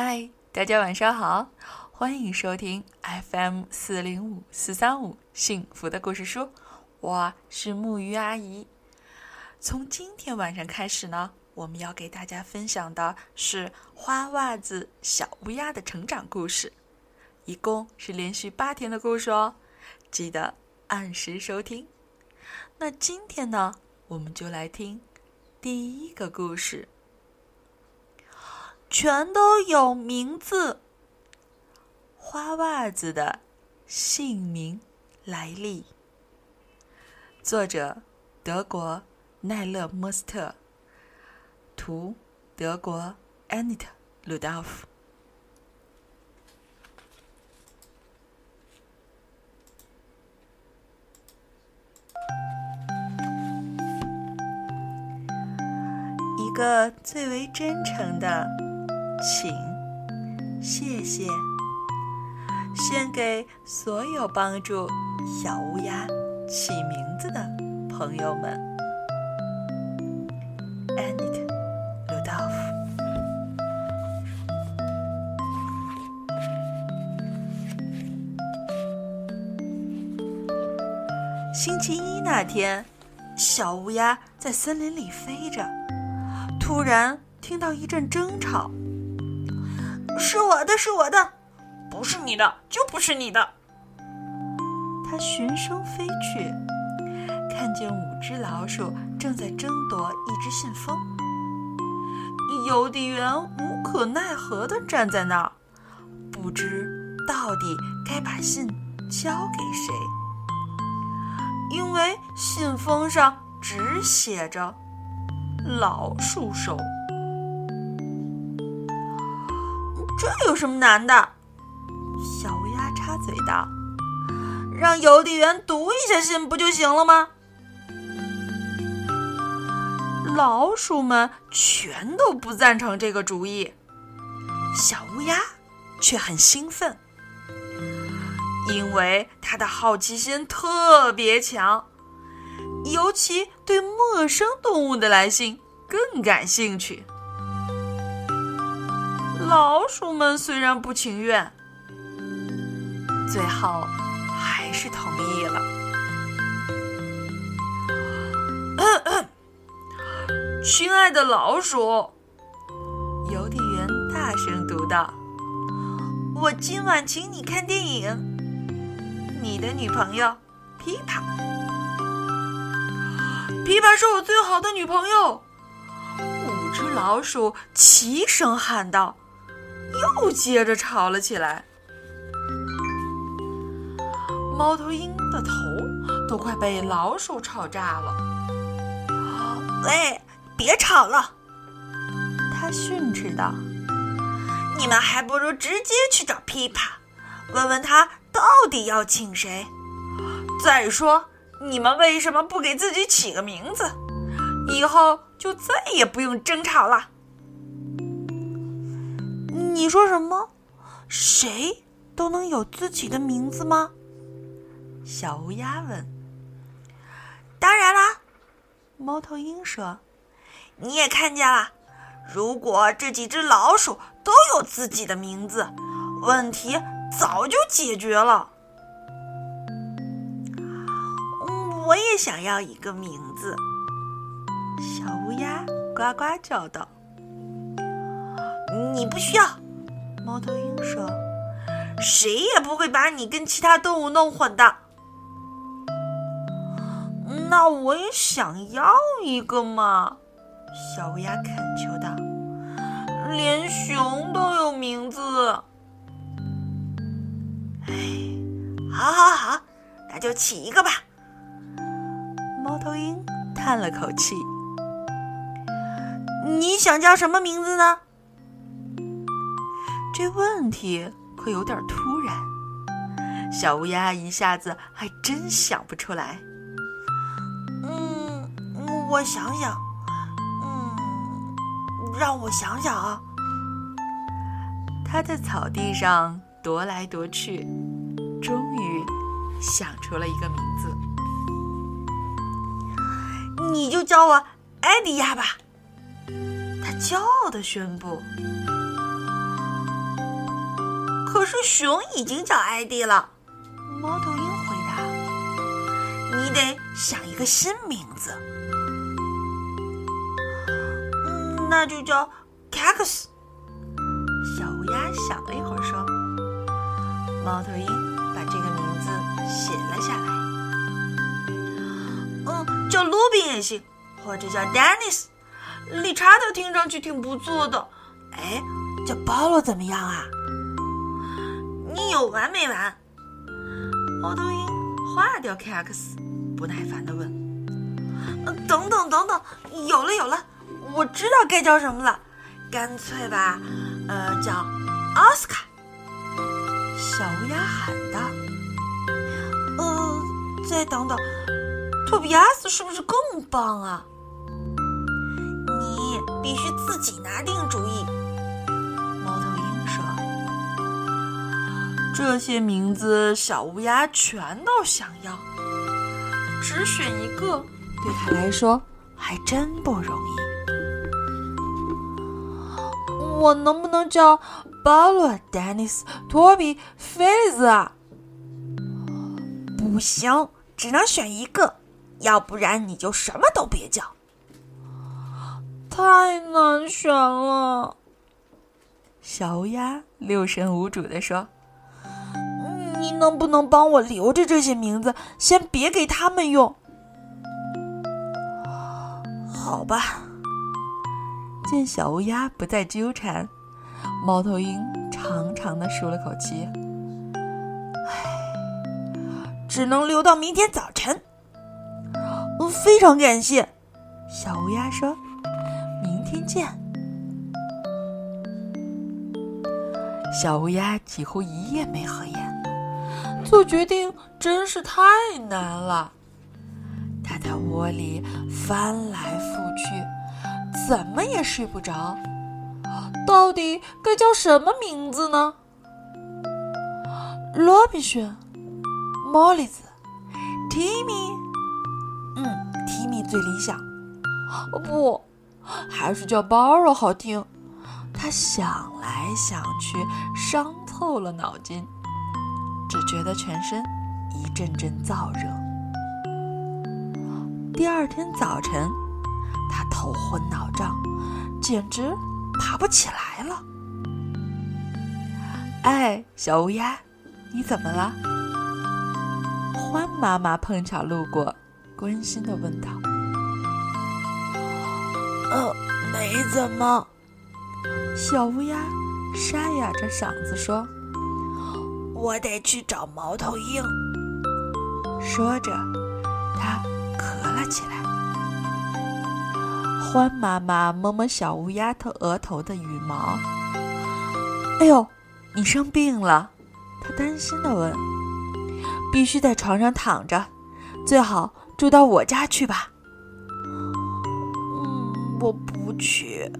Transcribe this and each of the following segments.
嗨，大家晚上好，欢迎收听 FM 四零五四三五幸福的故事书，我是木鱼阿姨。从今天晚上开始呢，我们要给大家分享的是花袜子小乌鸦的成长故事，一共是连续八天的故事哦，记得按时收听。那今天呢，我们就来听第一个故事。全都有名字。花袜子的姓名来历。作者：德国奈勒莫斯特，图：德国安妮特鲁道夫。一个最为真诚的。请，谢谢，献给所有帮助小乌鸦起名字的朋友们。安妮特·鲁道夫。星期一那天，小乌鸦在森林里飞着，突然听到一阵争吵。是我的，是我的，不是你的就不是你的。他循声飞去，看见五只老鼠正在争夺一只信封。邮递员无可奈何地站在那儿，不知到底该把信交给谁，因为信封上只写着“老鼠收”。这有什么难的？小乌鸦插嘴道：“让邮递员读一下信不就行了吗？”老鼠们全都不赞成这个主意，小乌鸦却很兴奋，因为它的好奇心特别强，尤其对陌生动物的来信更感兴趣。老鼠们虽然不情愿，最后还是同意了。亲爱的老鼠，邮递员大声读道：“我今晚请你看电影。你的女朋友，琵琶。琵琶是我最好的女朋友。”五只老鼠齐声喊道。又接着吵了起来，猫头鹰的头都快被老鼠吵炸了。喂，别吵了！他训斥道：“你们还不如直接去找琵琶，问问他到底要请谁。再说，你们为什么不给自己起个名字？以后就再也不用争吵了。”你说什么？谁都能有自己的名字吗？小乌鸦问。当然啦，猫头鹰说。你也看见了，如果这几只老鼠都有自己的名字，问题早就解决了。我也想要一个名字。小乌鸦呱呱叫道。你不需要。猫头鹰说：“谁也不会把你跟其他动物弄混的。”那我也想要一个嘛！小乌鸦恳求道：“连熊都有名字。”哎，好，好，好，那就起一个吧。猫头鹰叹了口气：“你想叫什么名字呢？”这问题可有点突然，小乌鸦一下子还真想不出来。嗯，我想想，嗯，让我想想啊。他在草地上踱来踱去，终于想出了一个名字。你就叫我艾迪亚吧，他骄傲地宣布。可是熊已经叫艾迪了。猫头鹰回答：“你得想一个新名字。那就叫 Cactus。”小乌鸦想了一会儿说：“猫头鹰把这个名字写了下来。嗯，叫罗宾也行，或者叫 Dennis。理查德听上去挺不错的。哎，叫保罗怎么样啊？你有完没完？”猫头鹰划掉 K X，不耐烦地问：“等等等等，有了有了，我知道该叫什么了。干脆吧，呃，叫奥斯卡。”小乌鸦喊道：“呃，再等等，托比亚斯是不是更棒啊？你必须自己拿定主意。”这些名字，小乌鸦全都想要，只选一个对他来说还真不容易。我能不能叫巴罗、丹尼斯、托比、菲利兹啊？不行，只能选一个，要不然你就什么都别叫。太难选了，小乌鸦六神无主地说。你能不能帮我留着这些名字，先别给他们用？好吧。见小乌鸦不再纠缠，猫头鹰长长的舒了口气。唉，只能留到明天早晨。非常感谢，小乌鸦说：“明天见。”小乌鸦几乎一夜没合眼。做决定真是太难了，他在窝里翻来覆去，怎么也睡不着。到底该叫什么名字呢？罗宾逊、莫里斯、提米，嗯，提米最理想。不，还是叫包罗好听。他想来想去，伤透了脑筋。只觉得全身一阵阵燥热。第二天早晨，他头昏脑胀，简直爬不起来了。哎，小乌鸦，你怎么了？獾妈妈碰巧路过，关心的问道。呃，没怎么。小乌鸦沙哑着嗓子说。我得去找猫头鹰。说着，他咳了起来。獾妈妈摸摸小乌鸦头额头的羽毛。“哎呦，你生病了？”他担心的问。“必须在床上躺着，最好住到我家去吧。”“嗯，我不去。”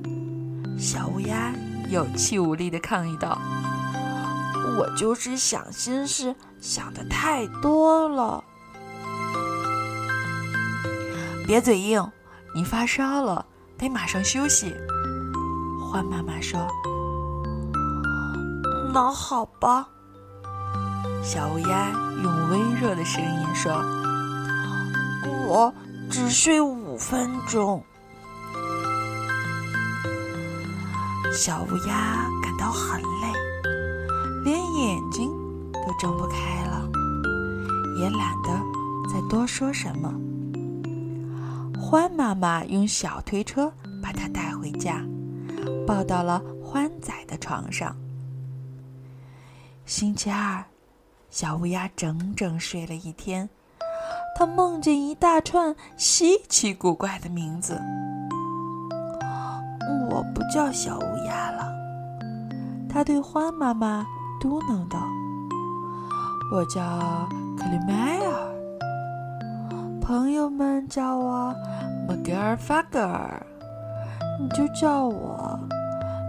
小乌鸦有气无力的抗议道。我就是想心事想的太多了。别嘴硬，你发烧了，得马上休息。獾妈妈说：“那好吧。”小乌鸦用微弱的声音说：“我只睡五分钟。”小乌鸦感到很累。连眼睛都睁不开了，也懒得再多说什么。獾妈妈用小推车把它带回家，抱到了欢仔的床上。星期二，小乌鸦整整睡了一天，它梦见一大串稀奇古怪的名字。我不叫小乌鸦了，它对獾妈妈。嘟囔道：“我叫克里迈尔，朋友们叫我莫格尔法格尔，你就叫我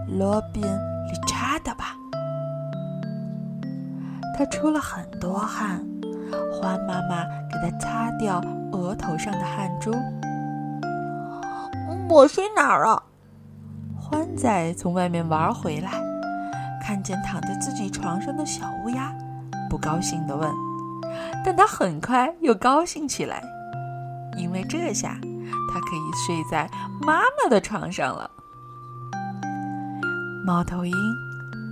罗宾理查德吧。”他出了很多汗，獾妈妈给他擦掉额头上的汗珠。我睡哪儿啊？獾仔从外面玩回来。看见躺在自己床上的小乌鸦，不高兴地问。但他很快又高兴起来，因为这下他可以睡在妈妈的床上了。猫头鹰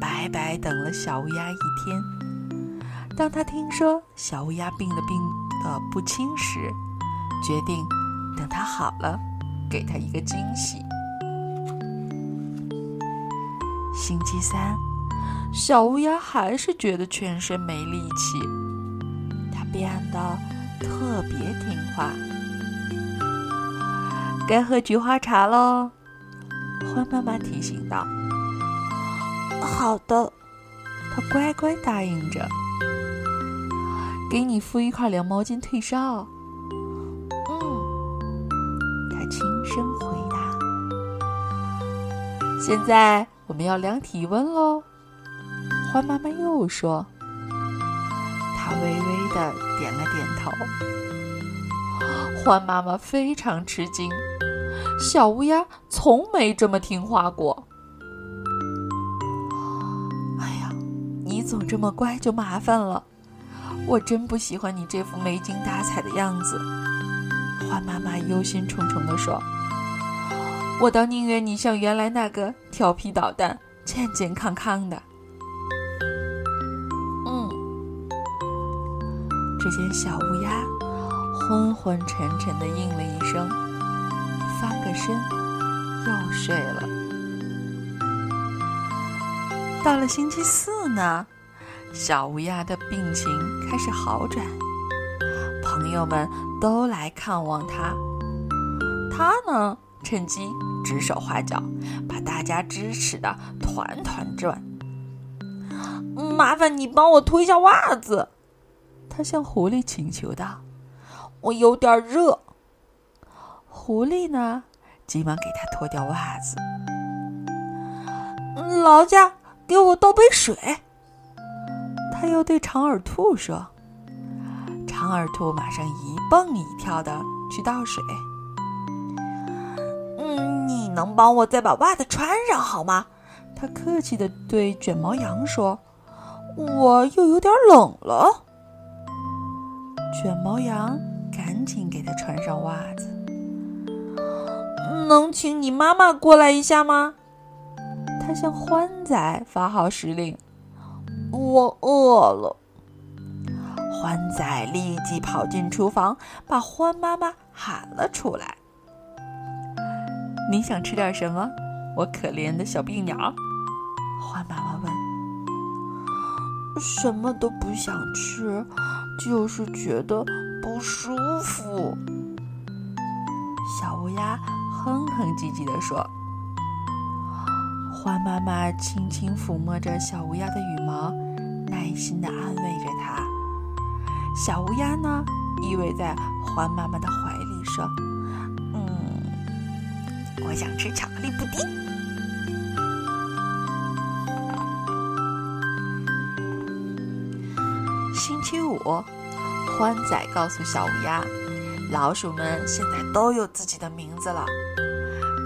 白白等了小乌鸦一天，当他听说小乌鸦病得病得不轻时，决定等它好了，给它一个惊喜。星期三，小乌鸦还是觉得全身没力气，它变得特别听话。该喝菊花茶喽，欢妈妈提醒道。好的，它乖乖答应着。给你敷一块凉毛巾退烧。嗯，它轻声回答。现在。我们要量体温喽，欢妈妈又说。她微微的点了点头。欢妈妈非常吃惊，小乌鸦从没这么听话过。哎呀，你总这么乖就麻烦了，我真不喜欢你这副没精打采的样子。欢妈妈忧心忡忡地说。我倒宁愿你像原来那个调皮捣蛋、健健康康的。只见小乌鸦昏昏沉沉的应了一声，翻个身又睡了。到了星期四呢，小乌鸦的病情开始好转，朋友们都来看望它。它呢？趁机指手画脚，把大家支持的团团转。麻烦你帮我脱一下袜子，他向狐狸请求道：“我有点热。”狐狸呢，急忙给他脱掉袜子。劳驾，给我倒杯水。他又对长耳兔说：“长耳兔马上一蹦一跳的去倒水。”嗯，你能帮我再把袜子穿上好吗？他客气的对卷毛羊说：“我又有点冷了。”卷毛羊赶紧给他穿上袜子。能请你妈妈过来一下吗？他向欢仔发号施令。我饿了。欢仔立即跑进厨房，把欢妈妈喊了出来。你想吃点什么，我可怜的小病鸟？欢妈妈问。什么都不想吃，就是觉得不舒服。小乌鸦哼哼唧唧地说。欢妈妈轻轻抚摸着小乌鸦的羽毛，耐心地安慰着它。小乌鸦呢，依偎在欢妈妈的怀里说。嗯我想吃巧克力布丁。星期五，欢仔告诉小乌鸦，老鼠们现在都有自己的名字了，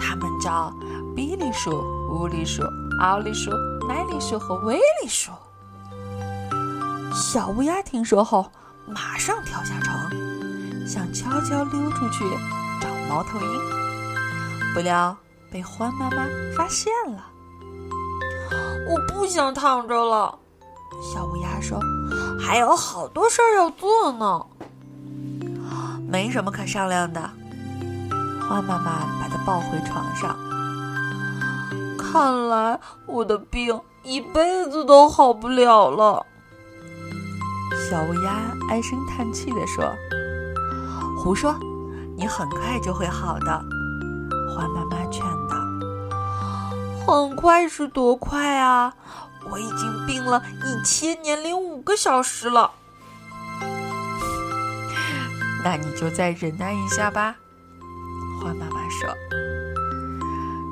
它们叫比利鼠、乌利鼠、奥利鼠、奈利鼠和威利鼠。小乌鸦听说后，马上跳下床，想悄悄溜出去找猫头鹰。不料被欢妈妈发现了。我不想躺着了，小乌鸦说：“还有好多事儿要做呢。”没什么可商量的。花妈妈把它抱回床上。看来我的病一辈子都好不了了。小乌鸦唉声叹气地说：“胡说，你很快就会好的。”花妈妈劝道：“很快是多快啊！我已经病了一千年零五个小时了。那你就再忍耐一下吧。”欢妈妈说。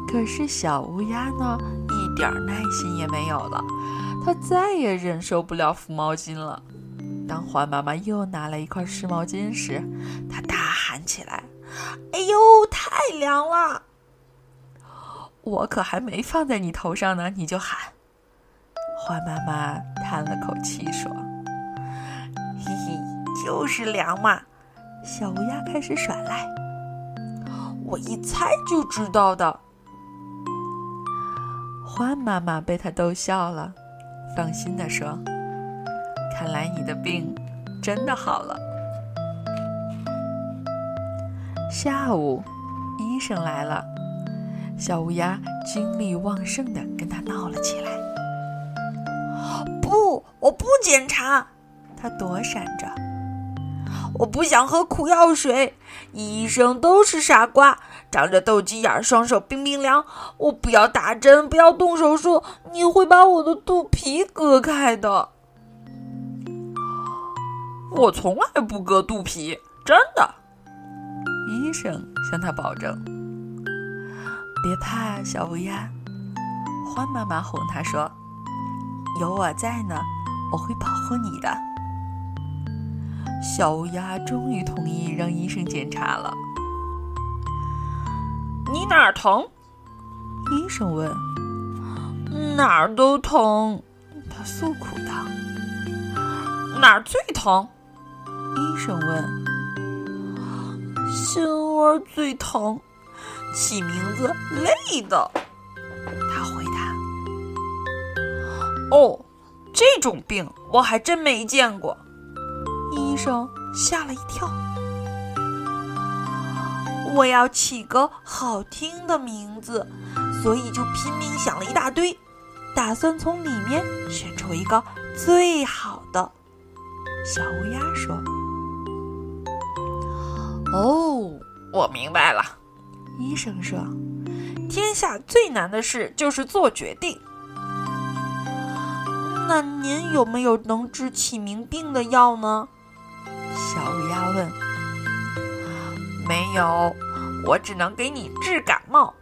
可是小乌鸦呢，一点耐心也没有了，它再也忍受不了敷毛巾了。当欢妈妈又拿了一块湿毛巾时，它大喊起来。哎呦，太凉了！我可还没放在你头上呢，你就喊。花妈妈叹了口气说：“嘿嘿，就是凉嘛。”小乌鸦开始耍赖：“我一猜就知道的。”花妈妈被他逗笑了，放心地说：“看来你的病真的好了。”下午，医生来了，小乌鸦精力旺盛的跟他闹了起来。检查，他躲闪着。我不想喝苦药水，医生都是傻瓜，长着斗鸡眼，双手冰冰凉。我不要打针，不要动手术，你会把我的肚皮割开的。我从来不割肚皮，真的。医生向他保证：“别怕，小乌鸦。”欢妈妈哄他说：“有我在呢，我会保护你的。”小乌鸦终于同意让医生检查了。“你哪儿疼？”医生问。“哪儿都疼。”他诉苦道。“哪儿最疼？”医生问。心窝最疼，起名字累的。他回答：“哦，这种病我还真没见过。”医生吓了一跳。我要起个好听的名字，所以就拼命想了一大堆，打算从里面选出一个最好的。小乌鸦说。哦，我明白了。医生说：“天下最难的事就是做决定。”那您有没有能治起名病的药呢？小乌鸦问。“没有，我只能给你治感冒。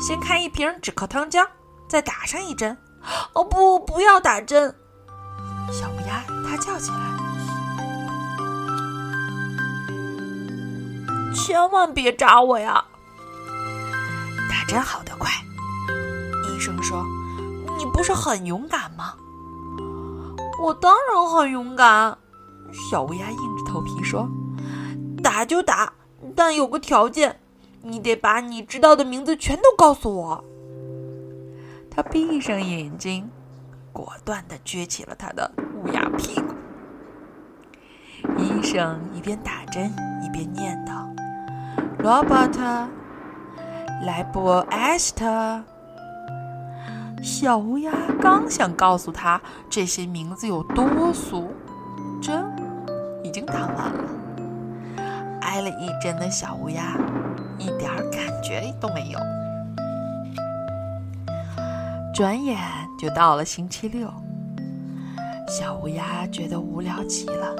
先开一瓶止咳糖浆，再打上一针。”哦不，不要打针！小乌鸦它叫起来。千万别扎我呀！打针好得快。医生说：“你不是很勇敢吗？”我当然很勇敢。小乌鸦硬着头皮说：“打就打，但有个条件，你得把你知道的名字全都告诉我。”他闭上眼睛，果断地撅起了他的乌鸦屁股。医生一边打针一边念叨。Robert，莱博埃斯特。小乌鸦刚想告诉他这些名字有多俗，针已经打完了。挨了一针的小乌鸦一点感觉都没有。转眼就到了星期六，小乌鸦觉得无聊极了。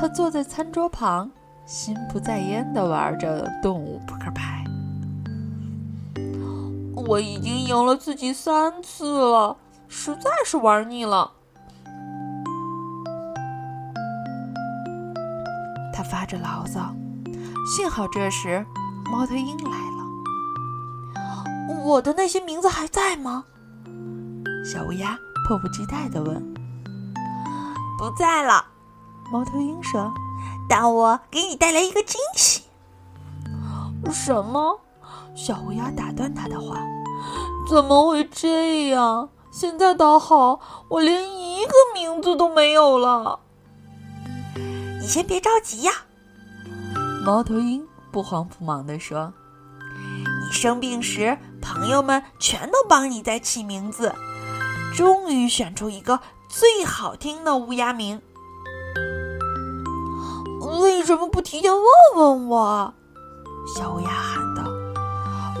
他坐在餐桌旁。心不在焉地玩着动物扑克牌。我已经赢了自己三次了，实在是玩腻了。他发着牢骚。幸好这时猫头鹰来了。我的那些名字还在吗？小乌鸦迫不及待的问。不在了，猫头鹰说。但我给你带来一个惊喜。什么？小乌鸦打断他的话：“怎么会这样？现在倒好，我连一个名字都没有了。”你先别着急呀，猫头鹰不慌不忙地说：“你生病时，朋友们全都帮你在起名字，终于选出一个最好听的乌鸦名。”为什么不提前问问我？小乌鸦喊道：“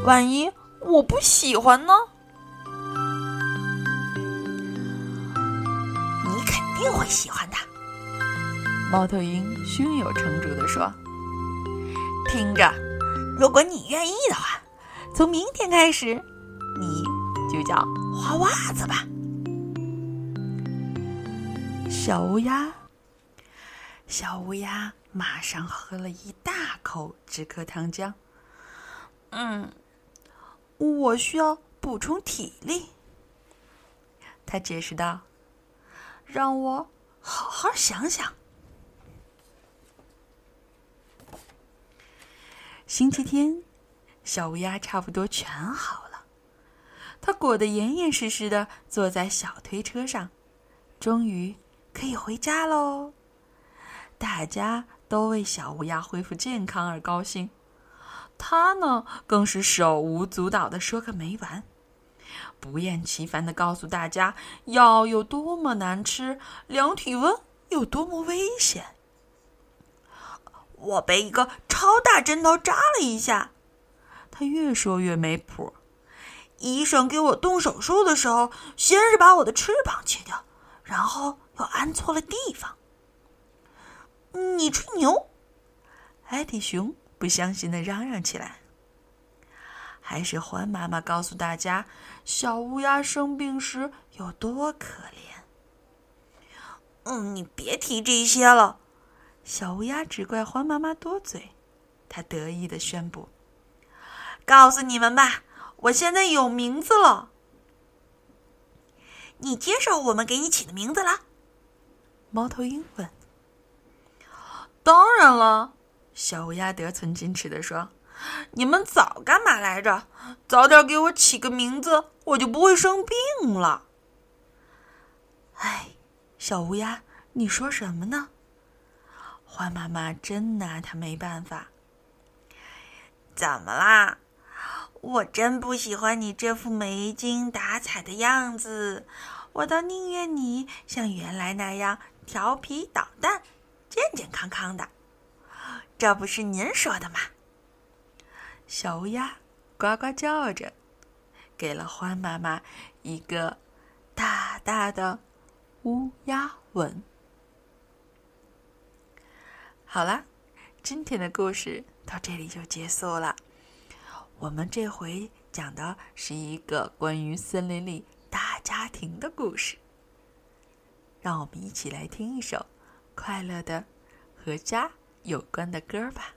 万一我不喜欢呢？”你肯定会喜欢的。”猫头鹰胸有成竹地说：“听着，如果你愿意的话，从明天开始，你就叫花袜子吧。”小乌鸦，小乌鸦。马上喝了一大口止咳糖浆。嗯，我需要补充体力。他解释道：“让我好好想想。”星期天，小乌鸦差不多全好了，它裹得严严实实的，坐在小推车上，终于可以回家喽。大家都为小乌鸦恢复健康而高兴，他呢更是手舞足蹈的说个没完。不厌其烦的告诉大家药有多么难吃，量体温有多么危险。我被一个超大针头扎了一下，他越说越没谱。医生给我动手术的时候，先是把我的翅膀切掉，然后又安错了地方。你吹牛！艾迪熊不相信的嚷嚷起来。还是欢妈妈告诉大家，小乌鸦生病时有多可怜。嗯，你别提这些了。小乌鸦只怪欢妈妈多嘴，他得意的宣布：“告诉你们吧，我现在有名字了。你接受我们给你起的名字了？”猫头鹰问。“当然了。”小乌鸦得寸进尺的说。你们早干嘛来着？早点给我起个名字，我就不会生病了。哎，小乌鸦，你说什么呢？花妈妈真拿他没办法。怎么啦？我真不喜欢你这副没精打采的样子，我倒宁愿你像原来那样调皮捣蛋、健健康康的。这不是您说的吗？小乌鸦呱呱叫着，给了欢妈妈一个大大的乌鸦吻。好了，今天的故事到这里就结束了。我们这回讲的是一个关于森林里大家庭的故事。让我们一起来听一首快乐的和家有关的歌吧。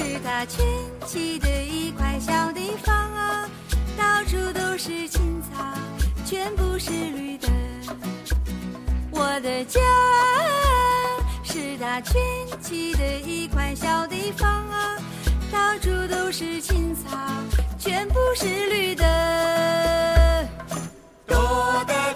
是他圈起的一块小地方啊，到处都是青草，全部是绿的。我的家是他圈起的一块小地方啊，到处都是青草，全部是绿的。多的。